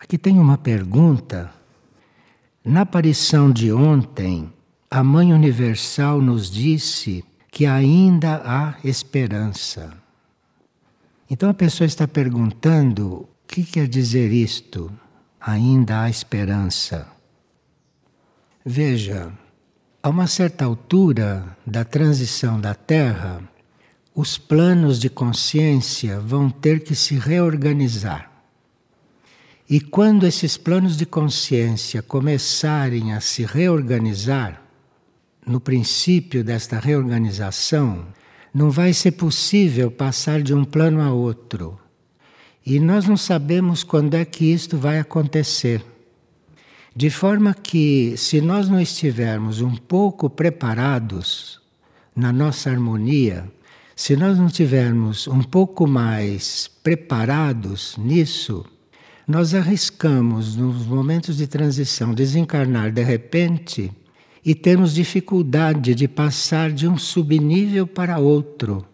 Aqui tem uma pergunta. Na aparição de ontem, a Mãe Universal nos disse que ainda há esperança. Então a pessoa está perguntando: o que quer dizer isto? Ainda há esperança. Veja, a uma certa altura da transição da Terra, os planos de consciência vão ter que se reorganizar. E quando esses planos de consciência começarem a se reorganizar, no princípio desta reorganização, não vai ser possível passar de um plano a outro. E nós não sabemos quando é que isto vai acontecer. De forma que, se nós não estivermos um pouco preparados na nossa harmonia, se nós não estivermos um pouco mais preparados nisso, nós arriscamos, nos momentos de transição, desencarnar de repente e termos dificuldade de passar de um subnível para outro,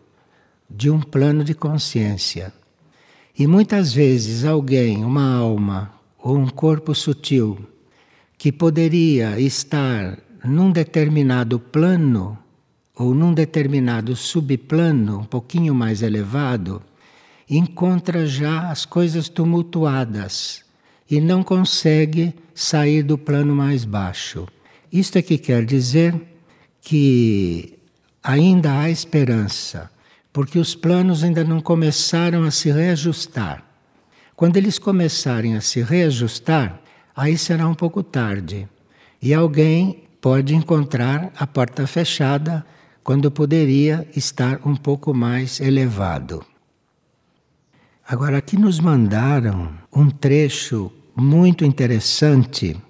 de um plano de consciência. E muitas vezes alguém, uma alma ou um corpo sutil, que poderia estar num determinado plano ou num determinado subplano um pouquinho mais elevado, encontra já as coisas tumultuadas e não consegue sair do plano mais baixo. Isto é que quer dizer que ainda há esperança, porque os planos ainda não começaram a se reajustar. Quando eles começarem a se reajustar, aí será um pouco tarde. E alguém pode encontrar a porta fechada quando poderia estar um pouco mais elevado. Agora, aqui nos mandaram um trecho muito interessante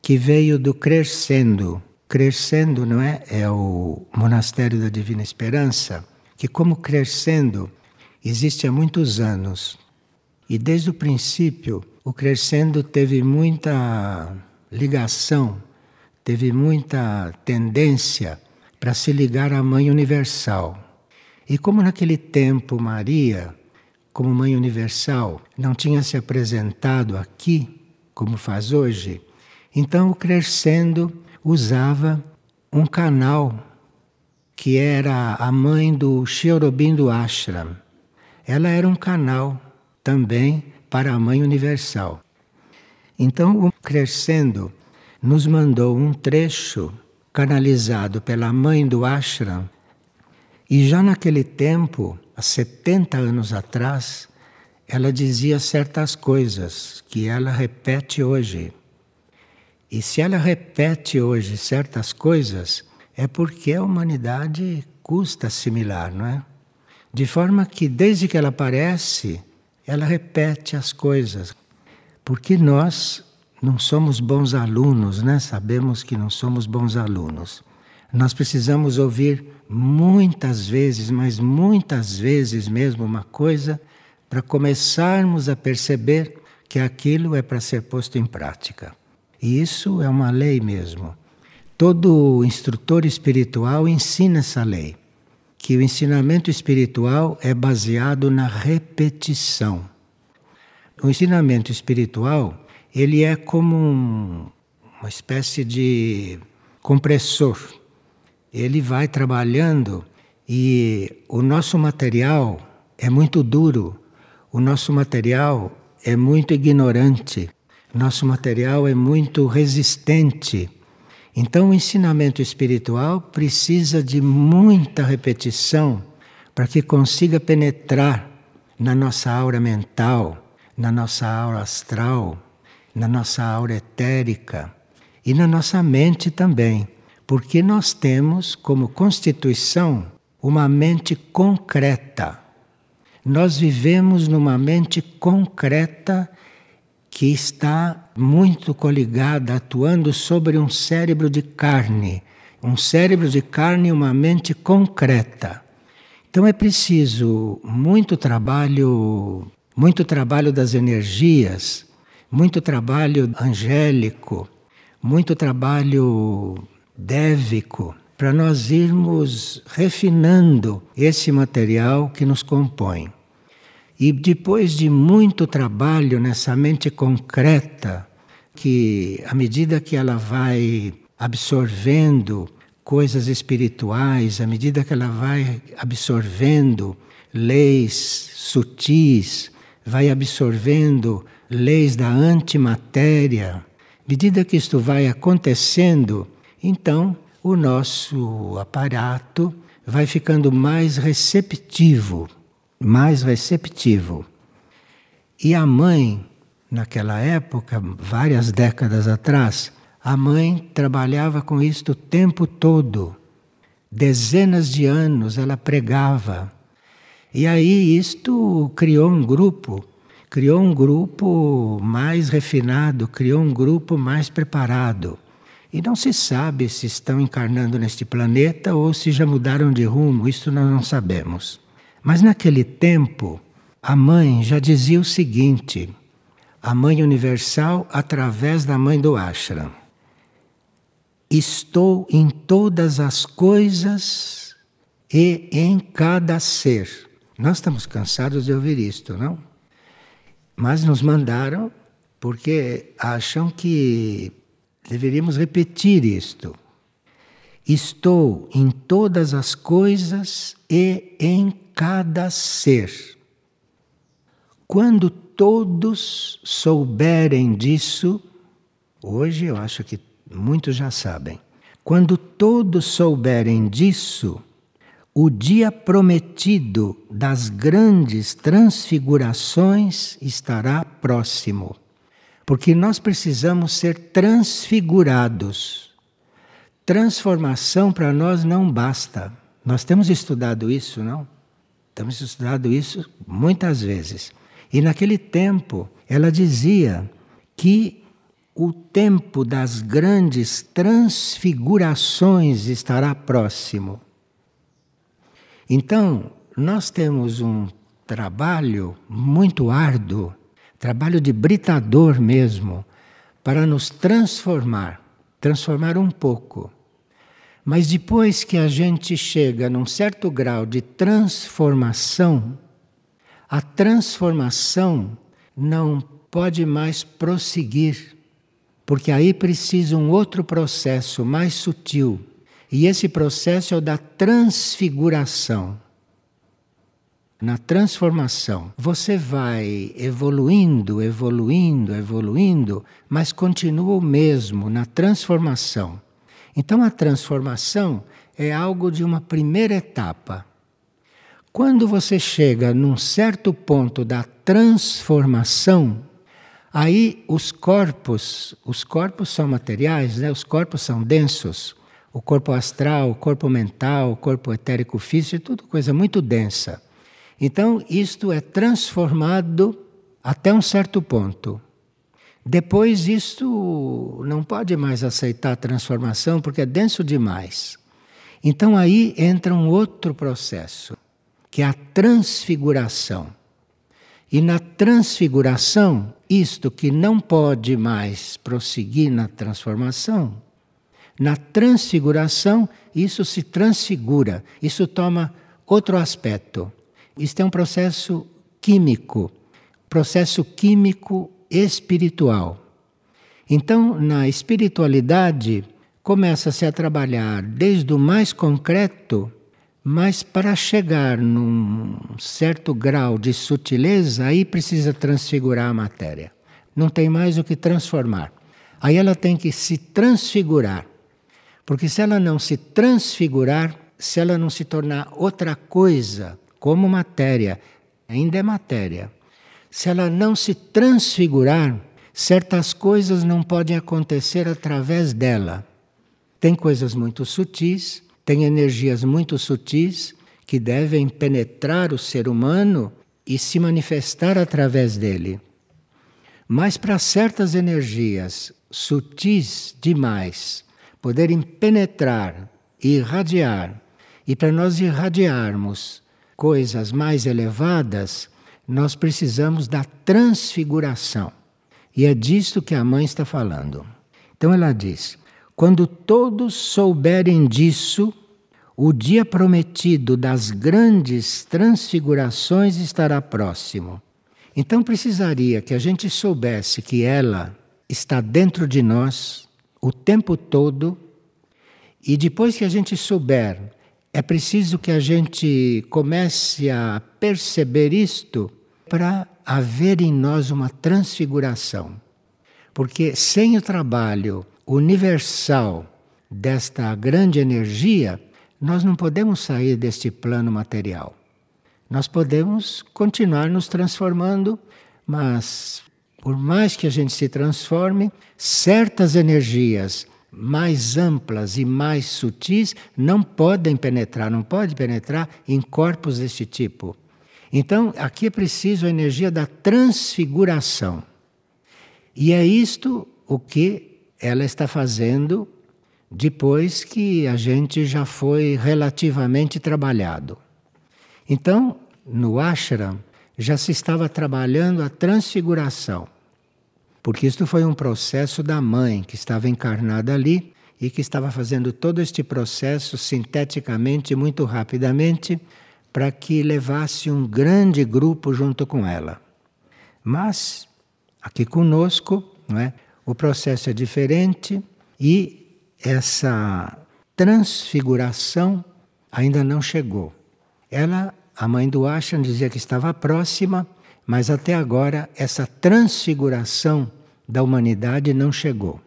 que veio do Crescendo. Crescendo, não é? É o Monastério da Divina Esperança, que, como Crescendo, existe há muitos anos. E desde o princípio, o Crescendo teve muita ligação, teve muita tendência para se ligar à Mãe Universal. E como naquele tempo Maria como Mãe Universal, não tinha se apresentado aqui, como faz hoje, então o Crescendo usava um canal que era a mãe do Sheorobindo Ashram. Ela era um canal também para a Mãe Universal. Então o Crescendo nos mandou um trecho canalizado pela mãe do ashram e já naquele tempo há 70 anos atrás, ela dizia certas coisas que ela repete hoje. E se ela repete hoje certas coisas, é porque a humanidade custa assimilar, não é? De forma que desde que ela aparece, ela repete as coisas. Porque nós não somos bons alunos, né? Sabemos que não somos bons alunos. Nós precisamos ouvir muitas vezes, mas muitas vezes mesmo uma coisa, para começarmos a perceber que aquilo é para ser posto em prática. E isso é uma lei mesmo. Todo instrutor espiritual ensina essa lei, que o ensinamento espiritual é baseado na repetição. O ensinamento espiritual, ele é como um, uma espécie de compressor ele vai trabalhando e o nosso material é muito duro, o nosso material é muito ignorante, nosso material é muito resistente. Então, o ensinamento espiritual precisa de muita repetição para que consiga penetrar na nossa aura mental, na nossa aura astral, na nossa aura etérica e na nossa mente também porque nós temos como constituição uma mente concreta. Nós vivemos numa mente concreta que está muito coligada, atuando sobre um cérebro de carne. Um cérebro de carne e uma mente concreta. Então é preciso muito trabalho, muito trabalho das energias, muito trabalho angélico, muito trabalho dévico para nós irmos refinando esse material que nos compõe. E depois de muito trabalho nessa mente concreta, que à medida que ela vai absorvendo coisas espirituais, à medida que ela vai absorvendo leis sutis, vai absorvendo leis da antimatéria, à medida que isto vai acontecendo, então o nosso aparato vai ficando mais receptivo, mais receptivo. E a mãe, naquela época, várias décadas atrás, a mãe trabalhava com isto o tempo todo. Dezenas de anos ela pregava. E aí isto criou um grupo, criou um grupo mais refinado, criou um grupo mais preparado. E não se sabe se estão encarnando neste planeta ou se já mudaram de rumo, isso nós não sabemos. Mas naquele tempo, a mãe já dizia o seguinte: a mãe universal através da mãe do ashram. Estou em todas as coisas e em cada ser. Nós estamos cansados de ouvir isto, não? Mas nos mandaram porque acham que Deveríamos repetir isto. Estou em todas as coisas e em cada ser. Quando todos souberem disso, hoje eu acho que muitos já sabem. Quando todos souberem disso, o dia prometido das grandes transfigurações estará próximo. Porque nós precisamos ser transfigurados. Transformação para nós não basta. Nós temos estudado isso, não? Temos estudado isso muitas vezes. E naquele tempo, ela dizia que o tempo das grandes transfigurações estará próximo. Então, nós temos um trabalho muito árduo trabalho de britador mesmo, para nos transformar, transformar um pouco. Mas depois que a gente chega num certo grau de transformação, a transformação não pode mais prosseguir, porque aí precisa um outro processo mais sutil. E esse processo é o da transfiguração na transformação, você vai evoluindo, evoluindo, evoluindo, mas continua o mesmo na transformação. Então a transformação é algo de uma primeira etapa. Quando você chega num certo ponto da transformação, aí os corpos, os corpos são materiais, né? os corpos são densos. O corpo astral, o corpo mental, o corpo etérico físico, é tudo coisa muito densa. Então, isto é transformado até um certo ponto. Depois, isto não pode mais aceitar a transformação porque é denso demais. Então, aí entra um outro processo, que é a transfiguração. E na transfiguração, isto que não pode mais prosseguir na transformação, na transfiguração, isso se transfigura, isso toma outro aspecto. Isto é um processo químico, processo químico espiritual. Então, na espiritualidade, começa-se a trabalhar desde o mais concreto, mas para chegar num certo grau de sutileza, aí precisa transfigurar a matéria. Não tem mais o que transformar. Aí ela tem que se transfigurar. Porque se ela não se transfigurar, se ela não se tornar outra coisa, como matéria, ainda é matéria. Se ela não se transfigurar, certas coisas não podem acontecer através dela. Tem coisas muito sutis, tem energias muito sutis que devem penetrar o ser humano e se manifestar através dele. Mas para certas energias sutis demais poderem penetrar e irradiar, e para nós irradiarmos coisas mais elevadas, nós precisamos da transfiguração. E é disto que a mãe está falando. Então ela diz: quando todos souberem disso, o dia prometido das grandes transfigurações estará próximo. Então precisaria que a gente soubesse que ela está dentro de nós o tempo todo, e depois que a gente souber, é preciso que a gente comece a perceber isto para haver em nós uma transfiguração. Porque sem o trabalho universal desta grande energia, nós não podemos sair deste plano material. Nós podemos continuar nos transformando, mas por mais que a gente se transforme, certas energias mais amplas e mais sutis não podem penetrar, não pode penetrar em corpos deste tipo. Então, aqui é preciso a energia da transfiguração. E é isto o que ela está fazendo depois que a gente já foi relativamente trabalhado. Então, no ashram, já se estava trabalhando a transfiguração, porque isto foi um processo da mãe que estava encarnada ali e que estava fazendo todo este processo sinteticamente, muito rapidamente, para que levasse um grande grupo junto com ela. Mas, aqui conosco, não é? o processo é diferente e essa transfiguração ainda não chegou. Ela, a mãe do Ashram, dizia que estava próxima, mas até agora essa transfiguração da humanidade não chegou.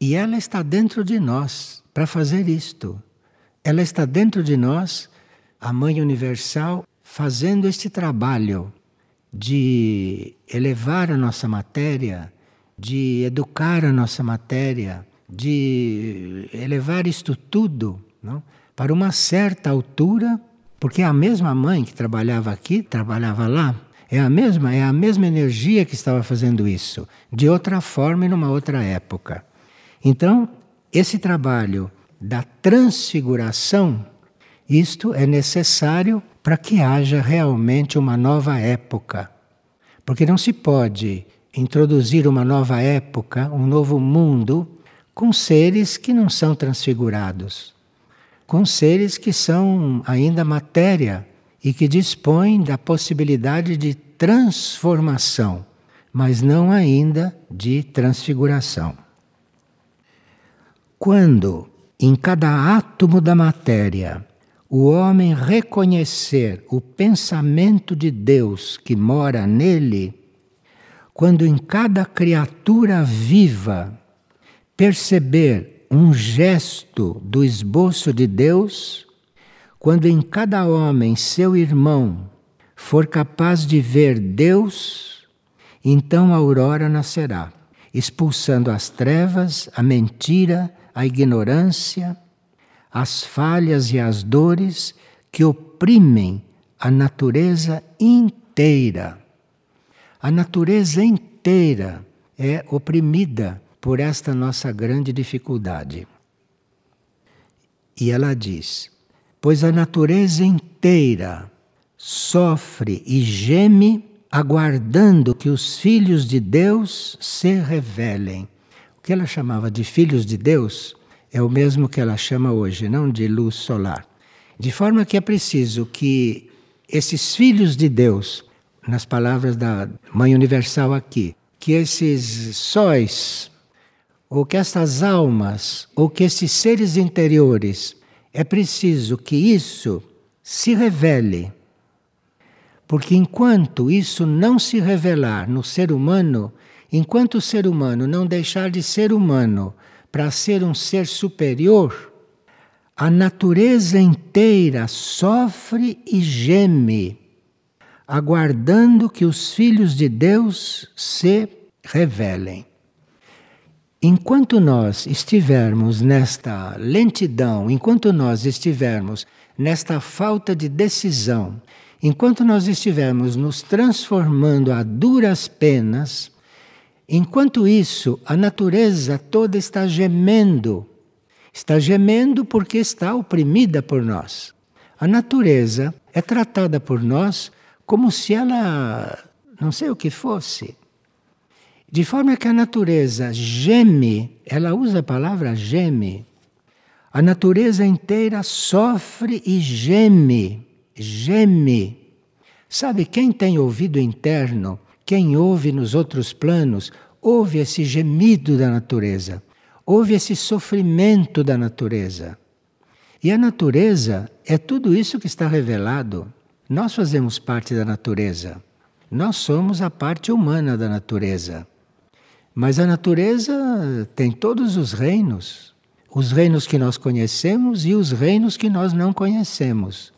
E ela está dentro de nós para fazer isto. Ela está dentro de nós, a Mãe Universal, fazendo este trabalho de elevar a nossa matéria, de educar a nossa matéria, de elevar isto tudo não? para uma certa altura, porque a mesma mãe que trabalhava aqui, trabalhava lá, é a mesma, é a mesma energia que estava fazendo isso, de outra forma e numa outra época. Então, esse trabalho da transfiguração, isto é necessário para que haja realmente uma nova época. Porque não se pode introduzir uma nova época, um novo mundo, com seres que não são transfigurados, com seres que são ainda matéria e que dispõem da possibilidade de transformação, mas não ainda de transfiguração. Quando, em cada átomo da matéria, o homem reconhecer o pensamento de Deus que mora nele, quando em cada criatura viva perceber um gesto do esboço de Deus, quando em cada homem seu irmão for capaz de ver Deus, então a aurora nascerá, expulsando as trevas, a mentira, a ignorância, as falhas e as dores que oprimem a natureza inteira. A natureza inteira é oprimida por esta nossa grande dificuldade. E ela diz: Pois a natureza inteira sofre e geme, aguardando que os filhos de Deus se revelem. O que ela chamava de filhos de Deus é o mesmo que ela chama hoje, não de luz solar. De forma que é preciso que esses filhos de Deus, nas palavras da Mãe Universal aqui, que esses sóis ou que estas almas, ou que esses seres interiores, é preciso que isso se revele. Porque enquanto isso não se revelar no ser humano, enquanto o ser humano não deixar de ser humano para ser um ser superior, a natureza inteira sofre e geme, aguardando que os filhos de Deus se revelem. Enquanto nós estivermos nesta lentidão, enquanto nós estivermos nesta falta de decisão, enquanto nós estivermos nos transformando a duras penas, enquanto isso a natureza toda está gemendo. Está gemendo porque está oprimida por nós. A natureza é tratada por nós como se ela não sei o que fosse. De forma que a natureza geme, ela usa a palavra geme, A natureza inteira sofre e geme, geme. Sabe, quem tem ouvido interno, quem ouve nos outros planos, ouve esse gemido da natureza, ouve esse sofrimento da natureza. E a natureza é tudo isso que está revelado. Nós fazemos parte da natureza. Nós somos a parte humana da natureza. Mas a natureza tem todos os reinos, os reinos que nós conhecemos e os reinos que nós não conhecemos.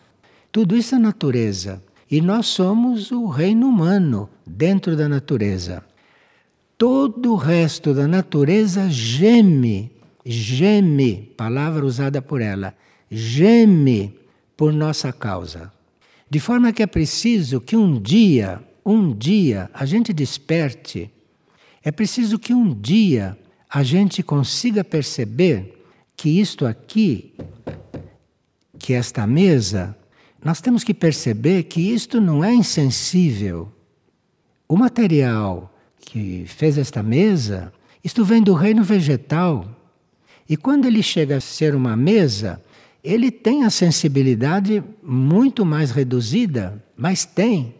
Tudo isso é natureza. E nós somos o reino humano dentro da natureza. Todo o resto da natureza geme, geme, palavra usada por ela, geme por nossa causa. De forma que é preciso que um dia, um dia, a gente desperte, é preciso que um dia a gente consiga perceber que isto aqui, que esta mesa, nós temos que perceber que isto não é insensível. O material que fez esta mesa, isto vem do reino vegetal. E quando ele chega a ser uma mesa, ele tem a sensibilidade muito mais reduzida, mas tem.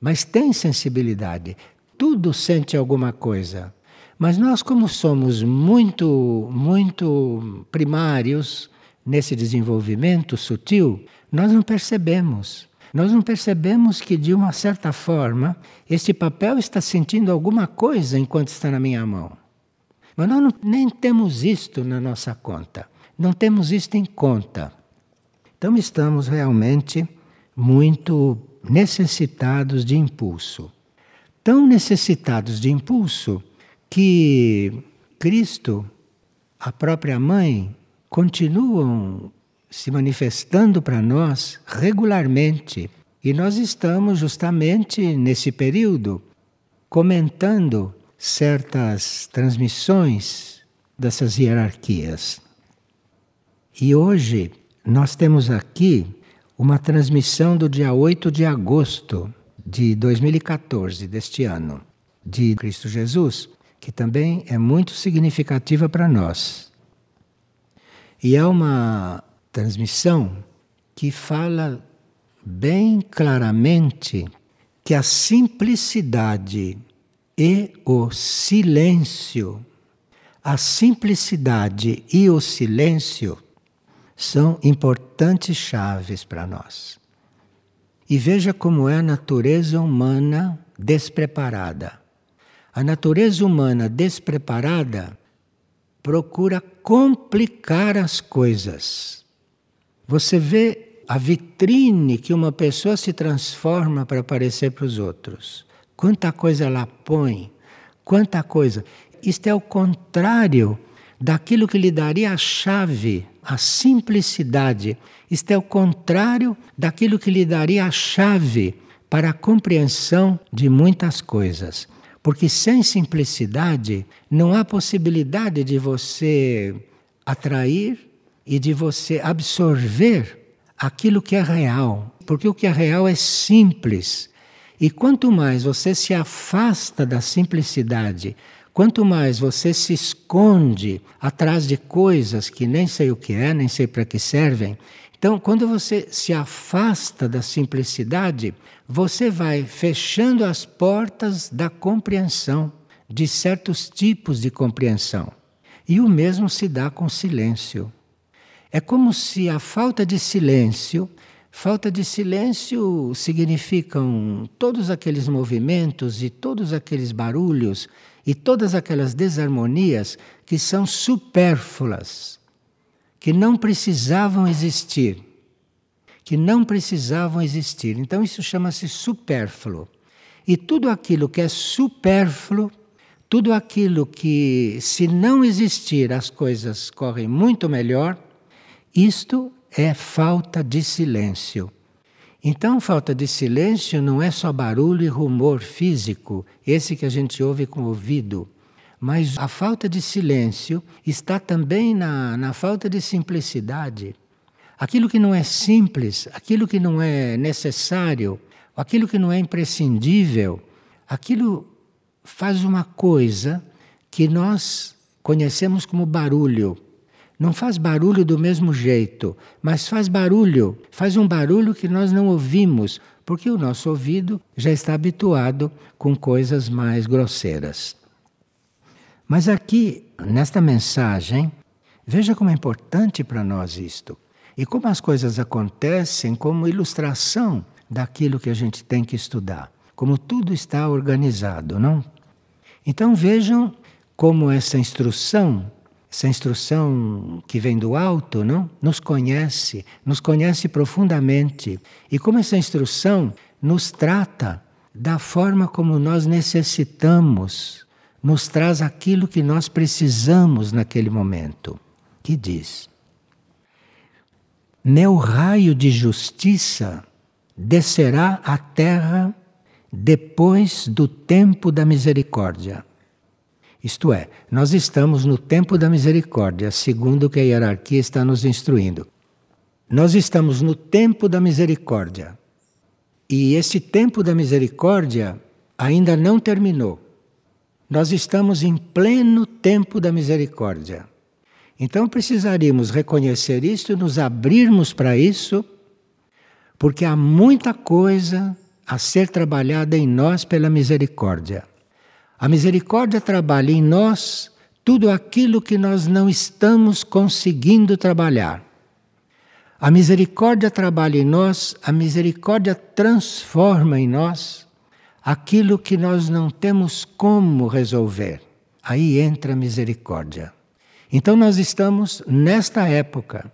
Mas tem sensibilidade. Tudo sente alguma coisa. Mas nós, como somos muito, muito primários nesse desenvolvimento sutil, nós não percebemos. Nós não percebemos que, de uma certa forma, este papel está sentindo alguma coisa enquanto está na minha mão. Mas nós não, nem temos isto na nossa conta. Não temos isto em conta. Então, estamos realmente muito necessitados de impulso. Tão necessitados de impulso que Cristo, a própria mãe, continuam se manifestando para nós regularmente. E nós estamos justamente nesse período comentando certas transmissões dessas hierarquias. E hoje nós temos aqui uma transmissão do dia 8 de agosto de 2014, deste ano, de Cristo Jesus, que também é muito significativa para nós. E é uma transmissão que fala bem claramente que a simplicidade e o silêncio, a simplicidade e o silêncio são importantes chaves para nós. E veja como é a natureza humana despreparada. A natureza humana despreparada procura complicar as coisas. Você vê a vitrine que uma pessoa se transforma para aparecer para os outros. Quanta coisa ela põe, quanta coisa. Isto é o contrário daquilo que lhe daria a chave, a simplicidade. Isto é o contrário daquilo que lhe daria a chave para a compreensão de muitas coisas. Porque sem simplicidade não há possibilidade de você atrair e de você absorver aquilo que é real. Porque o que é real é simples. E quanto mais você se afasta da simplicidade, quanto mais você se esconde atrás de coisas que nem sei o que é, nem sei para que servem, então, quando você se afasta da simplicidade, você vai fechando as portas da compreensão, de certos tipos de compreensão. E o mesmo se dá com silêncio. É como se a falta de silêncio, falta de silêncio significam todos aqueles movimentos e todos aqueles barulhos e todas aquelas desarmonias que são supérfluas que não precisavam existir. Que não precisavam existir. Então isso chama-se supérfluo. E tudo aquilo que é supérfluo, tudo aquilo que, se não existir, as coisas correm muito melhor, isto é falta de silêncio. Então, falta de silêncio não é só barulho e rumor físico, esse que a gente ouve com o ouvido. Mas a falta de silêncio está também na, na falta de simplicidade. Aquilo que não é simples, aquilo que não é necessário, aquilo que não é imprescindível, aquilo faz uma coisa que nós conhecemos como barulho. Não faz barulho do mesmo jeito, mas faz barulho, faz um barulho que nós não ouvimos, porque o nosso ouvido já está habituado com coisas mais grosseiras. Mas aqui, nesta mensagem, veja como é importante para nós isto. E como as coisas acontecem como ilustração daquilo que a gente tem que estudar. Como tudo está organizado, não? Então vejam como essa instrução, essa instrução que vem do alto, não? Nos conhece, nos conhece profundamente. E como essa instrução nos trata da forma como nós necessitamos, nos traz aquilo que nós precisamos naquele momento. Que diz: Meu raio de justiça descerá à terra depois do tempo da misericórdia. Isto é, nós estamos no tempo da misericórdia, segundo o que a hierarquia está nos instruindo. Nós estamos no tempo da misericórdia. E esse tempo da misericórdia ainda não terminou. Nós estamos em pleno tempo da misericórdia. Então precisaríamos reconhecer isto e nos abrirmos para isso, porque há muita coisa a ser trabalhada em nós pela misericórdia. A misericórdia trabalha em nós tudo aquilo que nós não estamos conseguindo trabalhar. A misericórdia trabalha em nós, a misericórdia transforma em nós aquilo que nós não temos como resolver. Aí entra a misericórdia. Então nós estamos nesta época.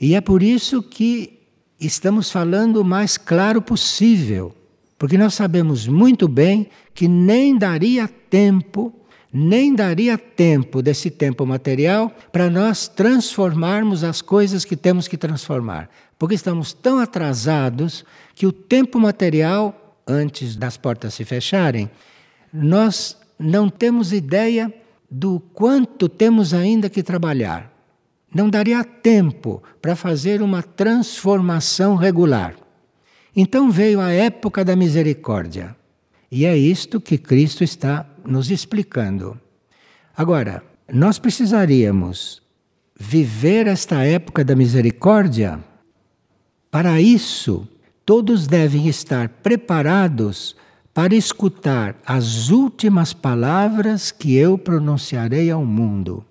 E é por isso que estamos falando o mais claro possível porque nós sabemos muito bem que nem daria tempo, nem daria tempo desse tempo material para nós transformarmos as coisas que temos que transformar. Porque estamos tão atrasados que o tempo material, antes das portas se fecharem, nós não temos ideia do quanto temos ainda que trabalhar. Não daria tempo para fazer uma transformação regular. Então veio a época da misericórdia. E é isto que Cristo está nos explicando. Agora, nós precisaríamos viver esta época da misericórdia. Para isso, todos devem estar preparados para escutar as últimas palavras que eu pronunciarei ao mundo.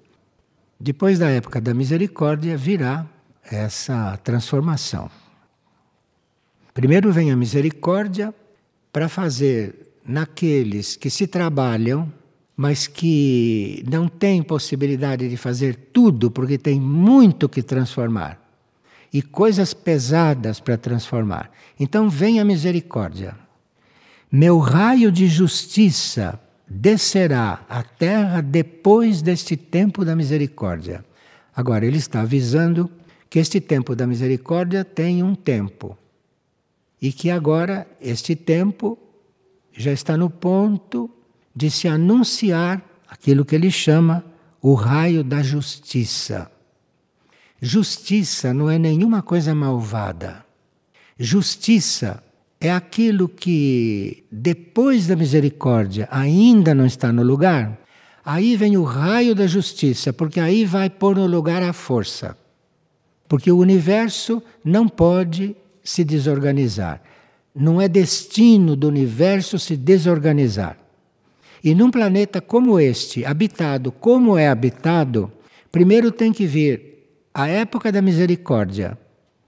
Depois da época da misericórdia virá essa transformação. Primeiro vem a misericórdia para fazer naqueles que se trabalham, mas que não têm possibilidade de fazer tudo porque tem muito que transformar e coisas pesadas para transformar. Então vem a misericórdia. Meu raio de justiça descerá à terra depois deste tempo da misericórdia. Agora, ele está avisando que este tempo da misericórdia tem um tempo e que agora este tempo já está no ponto de se anunciar aquilo que ele chama o raio da justiça. Justiça não é nenhuma coisa malvada. Justiça é aquilo que, depois da misericórdia, ainda não está no lugar. Aí vem o raio da justiça, porque aí vai pôr no lugar a força. Porque o universo não pode se desorganizar. Não é destino do universo se desorganizar. E num planeta como este, habitado como é habitado, primeiro tem que vir a época da misericórdia,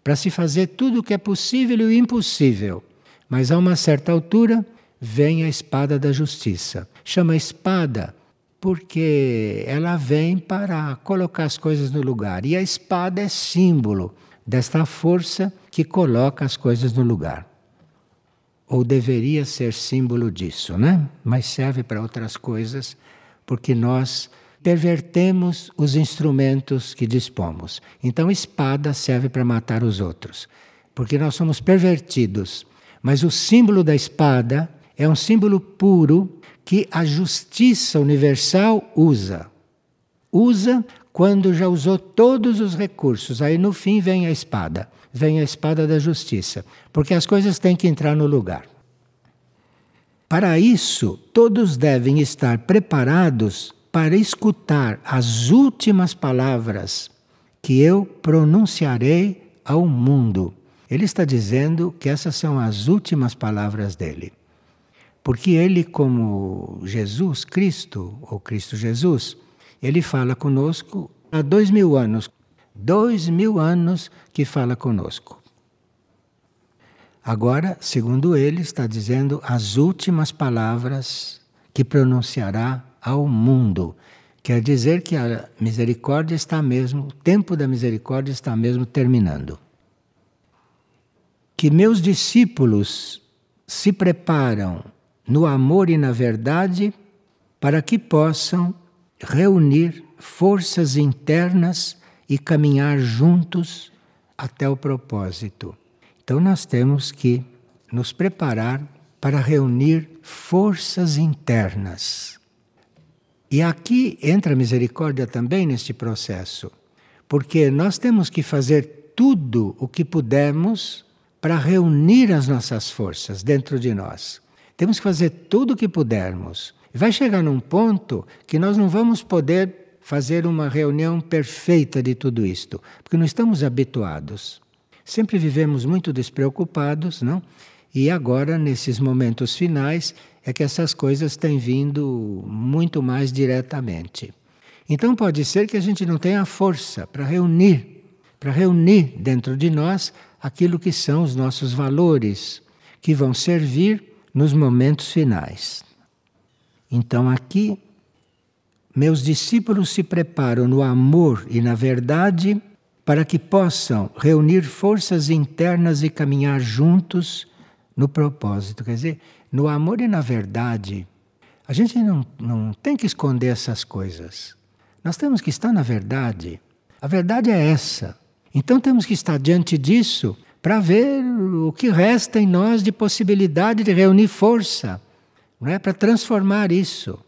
para se fazer tudo o que é possível e o impossível. Mas a uma certa altura vem a espada da justiça. Chama espada porque ela vem para colocar as coisas no lugar. E a espada é símbolo desta força que coloca as coisas no lugar. Ou deveria ser símbolo disso, né? Mas serve para outras coisas, porque nós pervertemos os instrumentos que dispomos. Então, espada serve para matar os outros, porque nós somos pervertidos. Mas o símbolo da espada é um símbolo puro que a justiça universal usa. Usa quando já usou todos os recursos. Aí no fim vem a espada, vem a espada da justiça, porque as coisas têm que entrar no lugar. Para isso, todos devem estar preparados para escutar as últimas palavras que eu pronunciarei ao mundo. Ele está dizendo que essas são as últimas palavras dele. Porque ele, como Jesus, Cristo, ou Cristo Jesus, ele fala conosco há dois mil anos. Dois mil anos que fala conosco. Agora, segundo ele, está dizendo as últimas palavras que pronunciará ao mundo. Quer dizer que a misericórdia está mesmo, o tempo da misericórdia está mesmo terminando. Que meus discípulos se preparam no amor e na verdade para que possam reunir forças internas e caminhar juntos até o propósito. Então nós temos que nos preparar para reunir forças internas. E aqui entra a misericórdia também neste processo, porque nós temos que fazer tudo o que pudermos para reunir as nossas forças dentro de nós. Temos que fazer tudo o que pudermos. Vai chegar num ponto que nós não vamos poder fazer uma reunião perfeita de tudo isto, porque não estamos habituados. Sempre vivemos muito despreocupados, não? E agora, nesses momentos finais, é que essas coisas têm vindo muito mais diretamente. Então pode ser que a gente não tenha força para reunir, para reunir dentro de nós aquilo que são os nossos valores, que vão servir nos momentos finais. Então aqui, meus discípulos se preparam no amor e na verdade para que possam reunir forças internas e caminhar juntos no propósito. Quer dizer, no amor e na verdade, a gente não, não tem que esconder essas coisas. Nós temos que estar na verdade. A verdade é essa. Então temos que estar diante disso para ver o que resta em nós de possibilidade de reunir força, não é? para transformar isso.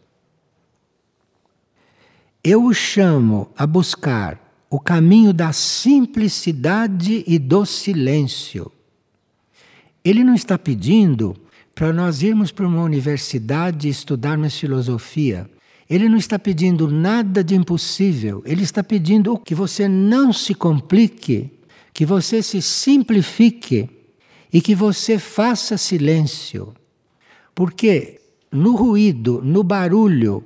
Eu o chamo a buscar o caminho da simplicidade e do silêncio. Ele não está pedindo para nós irmos para uma universidade e estudarmos filosofia. Ele não está pedindo nada de impossível. Ele está pedindo que você não se complique, que você se simplifique e que você faça silêncio. Porque no ruído, no barulho,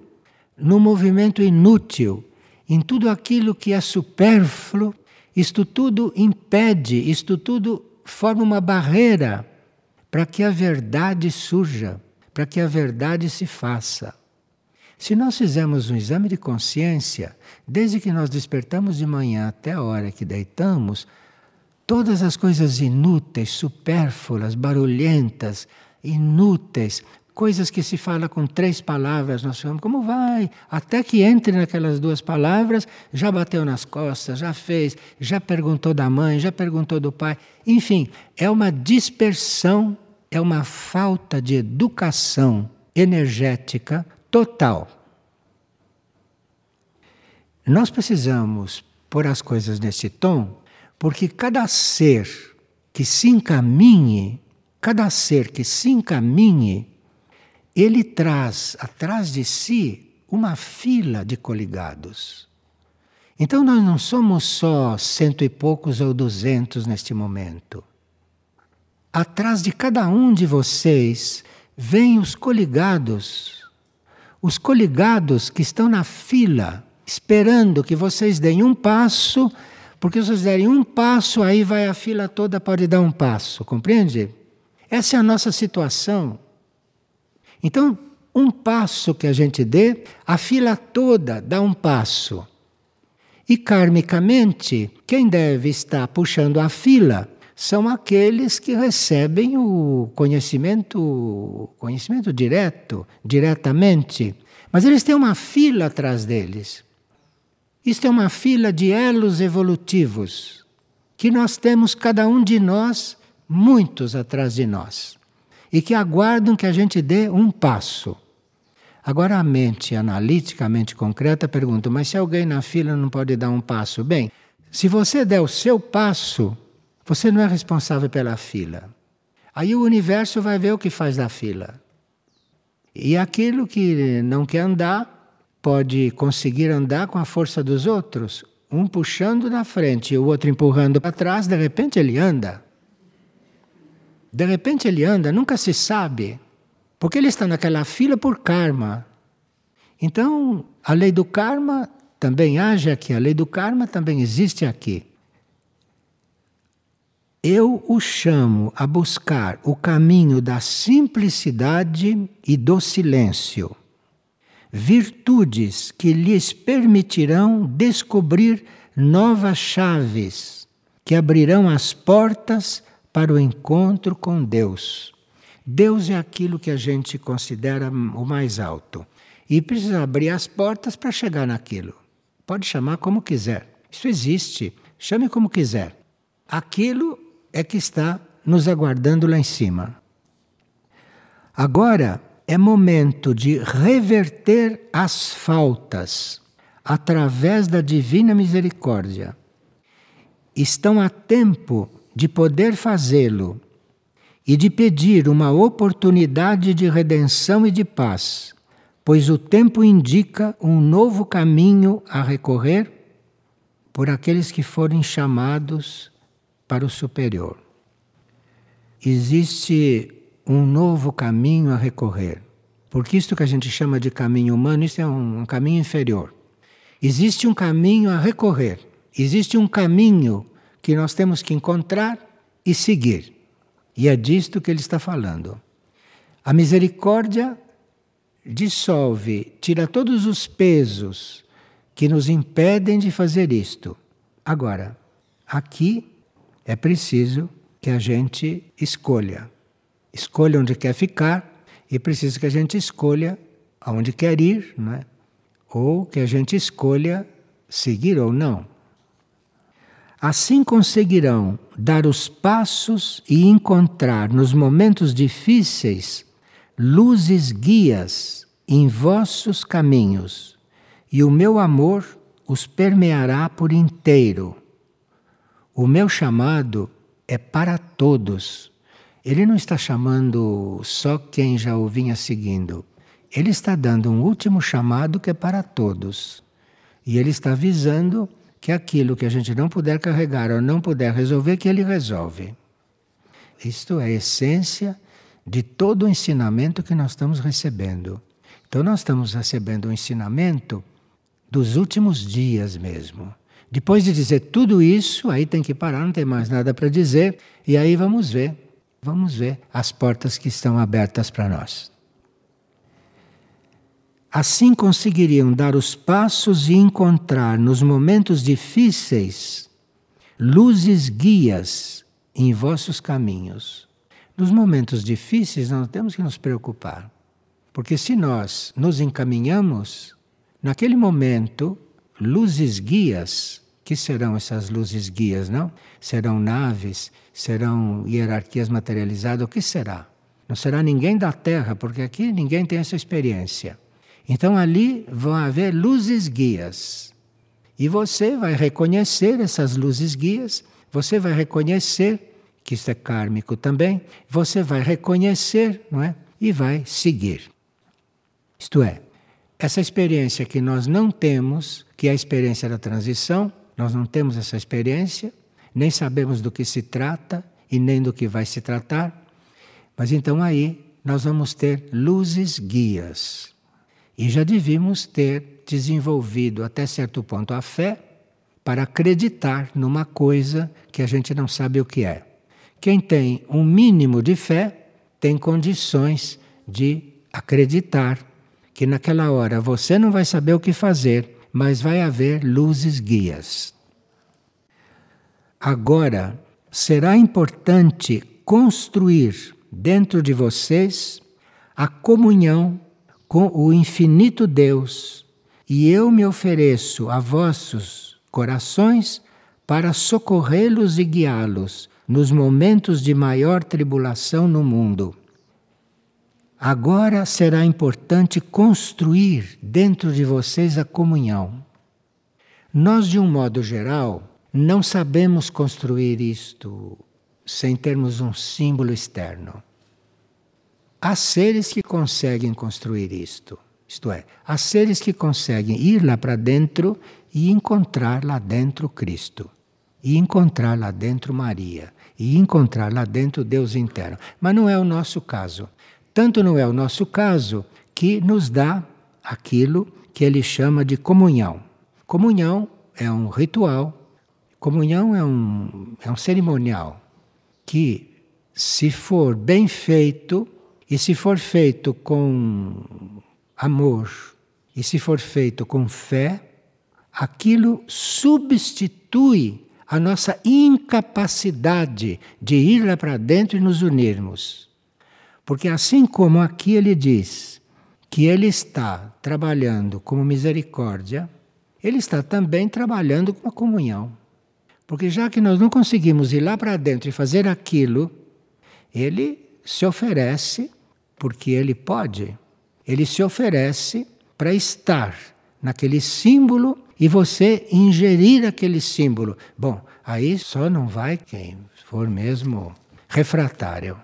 no movimento inútil, em tudo aquilo que é supérfluo, isto tudo impede, isto tudo forma uma barreira para que a verdade surja, para que a verdade se faça. Se nós fizermos um exame de consciência, desde que nós despertamos de manhã até a hora que deitamos, todas as coisas inúteis, supérfluas, barulhentas, inúteis, coisas que se fala com três palavras, nós falamos, como vai? Até que entre naquelas duas palavras, já bateu nas costas, já fez, já perguntou da mãe, já perguntou do pai. Enfim, é uma dispersão, é uma falta de educação energética total. Nós precisamos pôr as coisas nesse tom, porque cada ser que se encaminhe, cada ser que se encaminhe ele traz atrás de si uma fila de coligados. Então nós não somos só cento e poucos ou duzentos neste momento. Atrás de cada um de vocês vêm os coligados, os coligados que estão na fila, esperando que vocês deem um passo, porque se vocês derem um passo, aí vai a fila toda pode dar um passo, compreende? Essa é a nossa situação. Então, um passo que a gente dê, a fila toda dá um passo. E karmicamente, quem deve estar puxando a fila são aqueles que recebem o conhecimento, conhecimento direto, diretamente. Mas eles têm uma fila atrás deles. Isto é uma fila de elos evolutivos que nós temos cada um de nós, muitos atrás de nós e que aguardam que a gente dê um passo. Agora, a mente analítica, a mente concreta, pergunta: mas se alguém na fila não pode dar um passo? Bem, se você der o seu passo, você não é responsável pela fila. Aí o universo vai ver o que faz da fila. E aquilo que não quer andar, pode conseguir andar com a força dos outros. um puxando na frente e o outro empurrando para trás, de repente ele anda. De repente ele anda, nunca se sabe, porque ele está naquela fila por karma. Então, a lei do karma também age aqui, a lei do karma também existe aqui. Eu o chamo a buscar o caminho da simplicidade e do silêncio, virtudes que lhes permitirão descobrir novas chaves que abrirão as portas para o encontro com Deus. Deus é aquilo que a gente considera o mais alto e precisa abrir as portas para chegar naquilo. Pode chamar como quiser. Isso existe. Chame como quiser. Aquilo é que está nos aguardando lá em cima. Agora é momento de reverter as faltas através da divina misericórdia. Estão a tempo de poder fazê-lo e de pedir uma oportunidade de redenção e de paz, pois o tempo indica um novo caminho a recorrer por aqueles que forem chamados para o superior. Existe um novo caminho a recorrer, porque isto que a gente chama de caminho humano, isso é um, um caminho inferior. Existe um caminho a recorrer, existe um caminho que nós temos que encontrar e seguir. E é disto que ele está falando. A misericórdia dissolve, tira todos os pesos que nos impedem de fazer isto. Agora, aqui é preciso que a gente escolha. Escolha onde quer ficar e precisa que a gente escolha aonde quer ir, não é? ou que a gente escolha seguir ou não. Assim conseguirão dar os passos e encontrar nos momentos difíceis luzes guias em vossos caminhos, e o meu amor os permeará por inteiro. O meu chamado é para todos. Ele não está chamando só quem já o vinha seguindo. Ele está dando um último chamado que é para todos. E ele está avisando que aquilo que a gente não puder carregar ou não puder resolver, que ele resolve. Isto é a essência de todo o ensinamento que nós estamos recebendo. Então, nós estamos recebendo o um ensinamento dos últimos dias mesmo. Depois de dizer tudo isso, aí tem que parar, não tem mais nada para dizer, e aí vamos ver, vamos ver as portas que estão abertas para nós. Assim conseguiriam dar os passos e encontrar nos momentos difíceis luzes guias em vossos caminhos. Nos momentos difíceis não temos que nos preocupar, porque se nós nos encaminhamos, naquele momento, luzes guias, que serão essas luzes guias, não? Serão naves, serão hierarquias materializadas, o que será? Não será ninguém da Terra, porque aqui ninguém tem essa experiência. Então ali vão haver luzes guias. E você vai reconhecer essas luzes guias, você vai reconhecer que isso é kármico também, você vai reconhecer, não é? E vai seguir. Isto é, essa experiência que nós não temos, que é a experiência da transição, nós não temos essa experiência, nem sabemos do que se trata e nem do que vai se tratar, mas então aí nós vamos ter luzes guias. E já devíamos ter desenvolvido até certo ponto a fé para acreditar numa coisa que a gente não sabe o que é. Quem tem um mínimo de fé tem condições de acreditar que naquela hora você não vai saber o que fazer, mas vai haver luzes guias. Agora, será importante construir dentro de vocês a comunhão com o infinito Deus, e eu me ofereço a vossos corações para socorrê-los e guiá-los nos momentos de maior tribulação no mundo. Agora será importante construir dentro de vocês a comunhão. Nós, de um modo geral, não sabemos construir isto sem termos um símbolo externo. Há seres que conseguem construir isto. Isto é, há seres que conseguem ir lá para dentro e encontrar lá dentro Cristo, e encontrar lá dentro Maria, e encontrar lá dentro Deus interno. Mas não é o nosso caso. Tanto não é o nosso caso que nos dá aquilo que ele chama de comunhão. Comunhão é um ritual, comunhão é um, é um cerimonial que, se for bem feito, e se for feito com amor, e se for feito com fé, aquilo substitui a nossa incapacidade de ir lá para dentro e nos unirmos. Porque assim como aqui ele diz que ele está trabalhando como misericórdia, ele está também trabalhando com a comunhão. Porque já que nós não conseguimos ir lá para dentro e fazer aquilo, ele se oferece porque ele pode. Ele se oferece para estar naquele símbolo e você ingerir aquele símbolo. Bom, aí só não vai quem for mesmo refratário.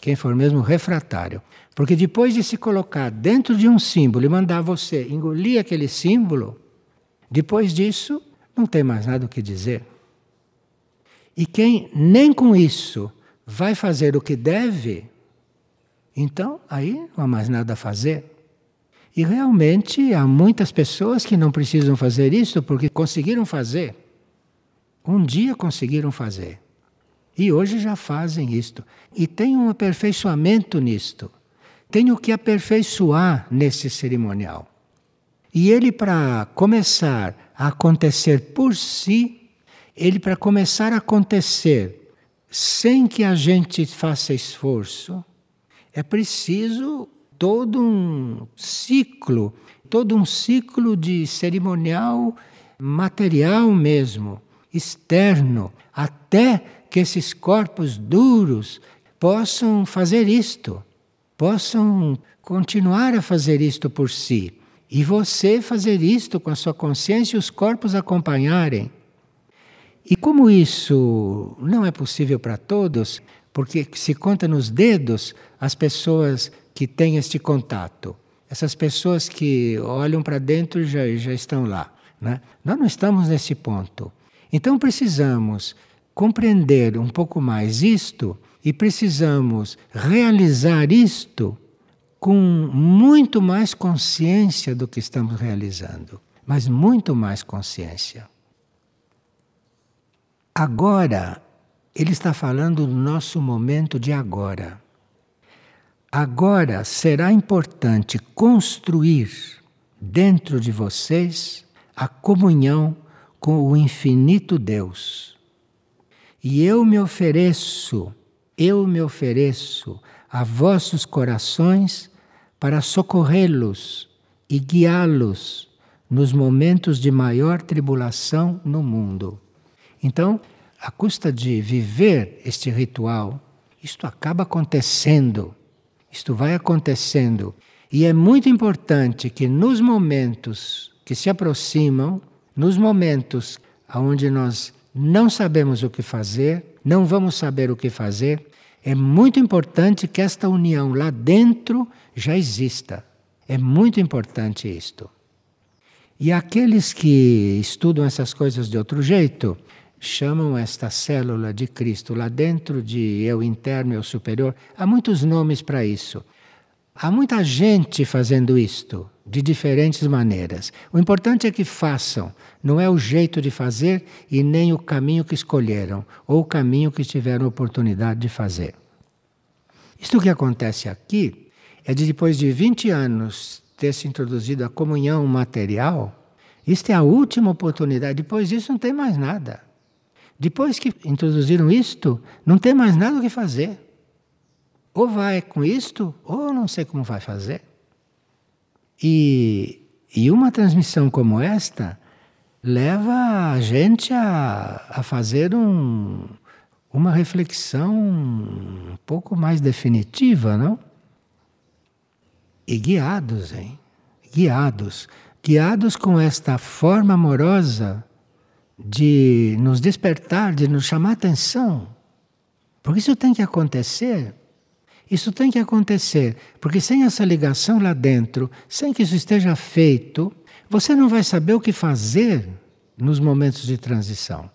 Quem for mesmo refratário. Porque depois de se colocar dentro de um símbolo e mandar você engolir aquele símbolo, depois disso, não tem mais nada o que dizer. E quem nem com isso vai fazer o que deve, então aí não há mais nada a fazer. E realmente há muitas pessoas que não precisam fazer isso porque conseguiram fazer. Um dia conseguiram fazer. E hoje já fazem isto. E tem um aperfeiçoamento nisto. Tem o que aperfeiçoar nesse cerimonial. E ele, para começar a acontecer por si, ele, para começar a acontecer sem que a gente faça esforço, é preciso todo um ciclo, todo um ciclo de cerimonial material mesmo, externo, até que esses corpos duros possam fazer isto, possam continuar a fazer isto por si. E você fazer isto com a sua consciência e os corpos acompanharem. E como isso não é possível para todos, porque se conta nos dedos as pessoas que têm este contato, essas pessoas que olham para dentro já, já estão lá. Né? Nós não estamos nesse ponto. Então precisamos compreender um pouco mais isto e precisamos realizar isto com muito mais consciência do que estamos realizando, mas muito mais consciência. Agora, ele está falando do nosso momento de agora. Agora será importante construir dentro de vocês a comunhão com o infinito Deus. E eu me ofereço, eu me ofereço a vossos corações para socorrê-los e guiá-los nos momentos de maior tribulação no mundo. Então, à custa de viver este ritual, isto acaba acontecendo. Isto vai acontecendo. E é muito importante que nos momentos que se aproximam, nos momentos onde nós não sabemos o que fazer, não vamos saber o que fazer, é muito importante que esta união lá dentro já exista. É muito importante isto. E aqueles que estudam essas coisas de outro jeito, chamam esta célula de Cristo lá dentro de eu interno, eu superior. Há muitos nomes para isso. Há muita gente fazendo isto de diferentes maneiras. O importante é que façam, não é o jeito de fazer e nem o caminho que escolheram ou o caminho que tiveram oportunidade de fazer. Isto que acontece aqui é de depois de 20 anos ter se introduzido a comunhão material, isto é a última oportunidade, depois disso não tem mais nada. Depois que introduziram isto, não tem mais nada o que fazer. Ou vai com isto, ou não sei como vai fazer. E, e uma transmissão como esta leva a gente a, a fazer um, uma reflexão um pouco mais definitiva, não? E guiados, hein? Guiados. Guiados com esta forma amorosa de nos despertar, de nos chamar atenção. Porque isso tem que acontecer. Isso tem que acontecer, porque sem essa ligação lá dentro, sem que isso esteja feito, você não vai saber o que fazer nos momentos de transição.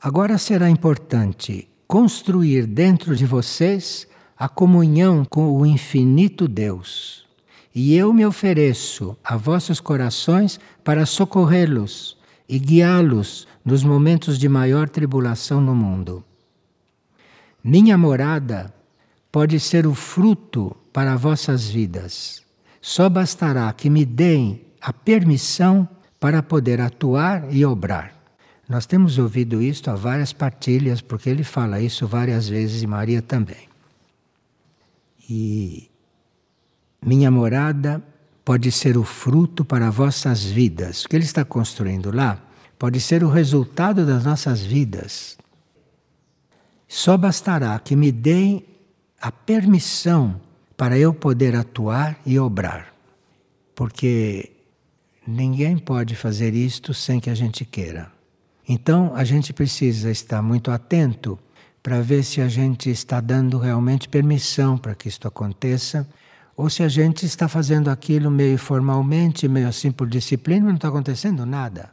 Agora será importante construir dentro de vocês a comunhão com o infinito Deus. E eu me ofereço a vossos corações para socorrê-los e guiá-los nos momentos de maior tribulação no mundo. Minha morada pode ser o fruto para vossas vidas. Só bastará que me deem a permissão para poder atuar e obrar. Nós temos ouvido isto a várias partilhas, porque ele fala isso várias vezes e Maria também. E minha morada pode ser o fruto para vossas vidas. O que ele está construindo lá pode ser o resultado das nossas vidas. Só bastará que me deem a permissão para eu poder atuar e obrar. Porque ninguém pode fazer isto sem que a gente queira. Então a gente precisa estar muito atento para ver se a gente está dando realmente permissão para que isto aconteça ou se a gente está fazendo aquilo meio formalmente, meio assim por disciplina, não está acontecendo nada.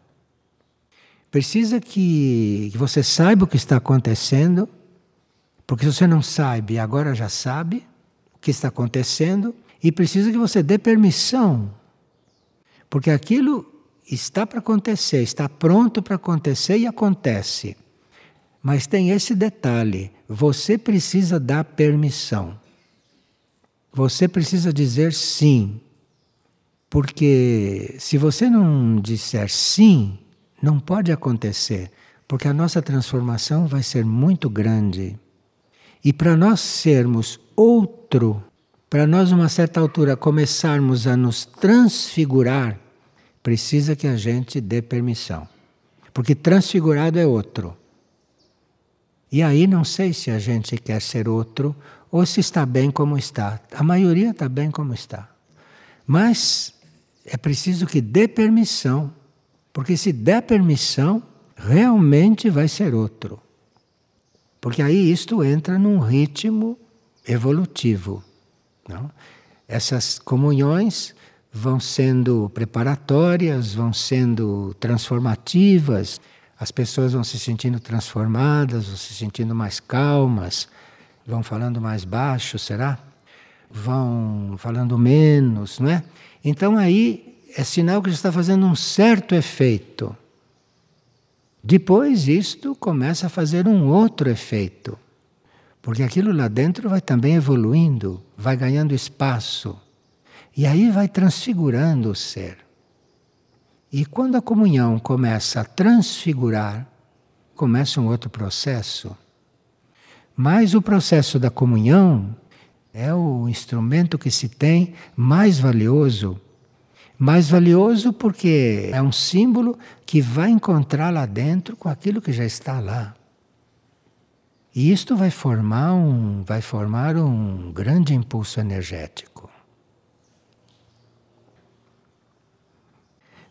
Precisa que, que você saiba o que está acontecendo porque se você não sabe, agora já sabe o que está acontecendo e precisa que você dê permissão. Porque aquilo está para acontecer, está pronto para acontecer e acontece. Mas tem esse detalhe: você precisa dar permissão. Você precisa dizer sim. Porque se você não disser sim, não pode acontecer, porque a nossa transformação vai ser muito grande. E para nós sermos outro, para nós, numa certa altura, começarmos a nos transfigurar, precisa que a gente dê permissão. Porque transfigurado é outro. E aí não sei se a gente quer ser outro ou se está bem como está. A maioria está bem como está. Mas é preciso que dê permissão, porque se der permissão, realmente vai ser outro. Porque aí isto entra num ritmo evolutivo. Não? Essas comunhões vão sendo preparatórias, vão sendo transformativas, as pessoas vão se sentindo transformadas, vão se sentindo mais calmas, vão falando mais baixo, será? Vão falando menos, não é? Então aí é sinal que está fazendo um certo efeito. Depois isto começa a fazer um outro efeito, porque aquilo lá dentro vai também evoluindo, vai ganhando espaço, e aí vai transfigurando o ser. E quando a comunhão começa a transfigurar, começa um outro processo. Mas o processo da comunhão é o instrumento que se tem mais valioso mais valioso porque é um símbolo que vai encontrar lá dentro com aquilo que já está lá. E isto vai formar um, vai formar um grande impulso energético.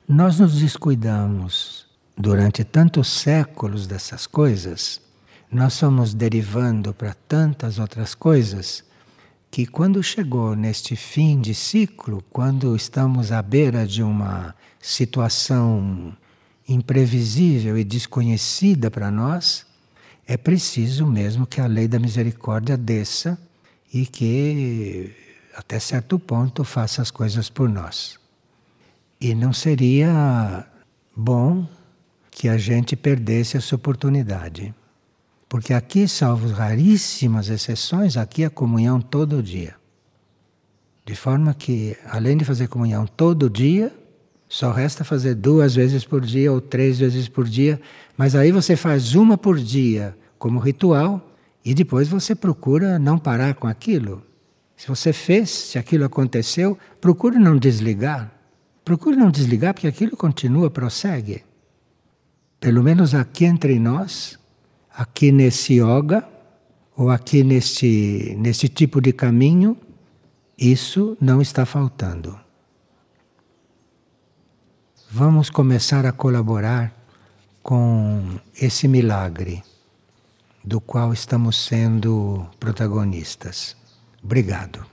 Nós nos descuidamos durante tantos séculos dessas coisas, nós fomos derivando para tantas outras coisas que quando chegou neste fim de ciclo, quando estamos à beira de uma situação imprevisível e desconhecida para nós, é preciso mesmo que a lei da misericórdia desça e que, até certo ponto, faça as coisas por nós. E não seria bom que a gente perdesse essa oportunidade. Porque aqui, salvo raríssimas exceções, aqui é comunhão todo dia. De forma que, além de fazer comunhão todo dia, só resta fazer duas vezes por dia ou três vezes por dia, mas aí você faz uma por dia como ritual e depois você procura não parar com aquilo. Se você fez, se aquilo aconteceu, procure não desligar. Procure não desligar porque aquilo continua, prossegue. Pelo menos aqui entre nós, aqui nesse yoga, ou aqui nesse, nesse tipo de caminho, isso não está faltando. Vamos começar a colaborar com esse milagre do qual estamos sendo protagonistas. Obrigado.